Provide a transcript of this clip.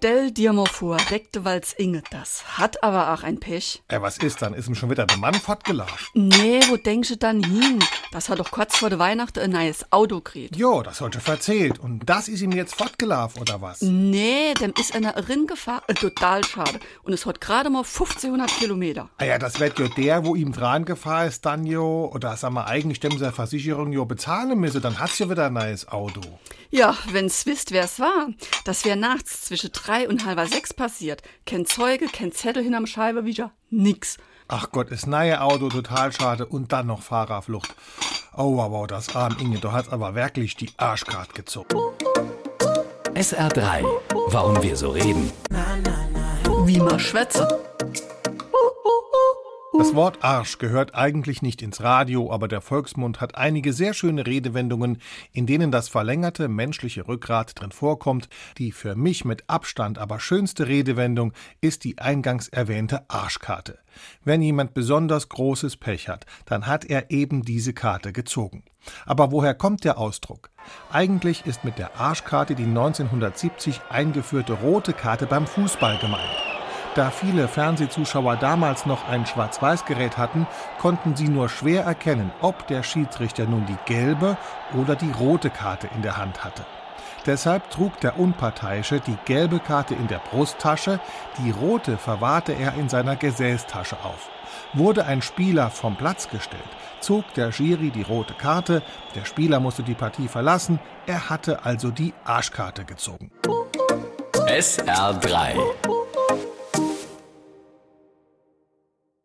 Stell dir mal vor, Rektewalds Inge, das hat aber auch ein Pech. Ey, was ist dann? Ist ihm schon wieder der Mann fortgelaufen? Nee, wo denkst du dann hin? Das hat doch kurz vor der Weihnachten ein neues Auto gekriegt. Jo, das hat schon verzählt. Und das ist ihm jetzt fortgelaufen, oder was? Nee, dem ist einer gefahren, äh, total schade. Und es hat gerade mal 1500 Kilometer. Ah ja, das wird jo der, wo ihm dran gefahren ist, dann jo, oder sag mal, eigentlich stemmen seine Versicherung jo bezahlen müsse, dann hat's jo wieder ein neues Auto. Ja, wenn's wisst, wer's war. Das wär nachts zwischen drei und halber sechs passiert. Kein Zeuge, kein Zettel hinterm Scheibewischer, nix. Ach Gott, ist neue Auto total schade und dann noch Fahrerflucht. Oh, wow, wow, das arm Inge, du hast aber wirklich die Arschkarte gezogen. SR3. Warum wir so reden. Wie man schwätze. Das Wort Arsch gehört eigentlich nicht ins Radio, aber der Volksmund hat einige sehr schöne Redewendungen, in denen das verlängerte menschliche Rückgrat drin vorkommt. Die für mich mit Abstand aber schönste Redewendung ist die eingangs erwähnte Arschkarte. Wenn jemand besonders großes Pech hat, dann hat er eben diese Karte gezogen. Aber woher kommt der Ausdruck? Eigentlich ist mit der Arschkarte die 1970 eingeführte rote Karte beim Fußball gemeint. Da viele Fernsehzuschauer damals noch ein Schwarz-Weiß-Gerät hatten, konnten sie nur schwer erkennen, ob der Schiedsrichter nun die gelbe oder die rote Karte in der Hand hatte. Deshalb trug der Unparteiische die gelbe Karte in der Brusttasche, die rote verwahrte er in seiner Gesäßtasche auf. Wurde ein Spieler vom Platz gestellt, zog der Schiri die rote Karte, der Spieler musste die Partie verlassen, er hatte also die Arschkarte gezogen. SR3.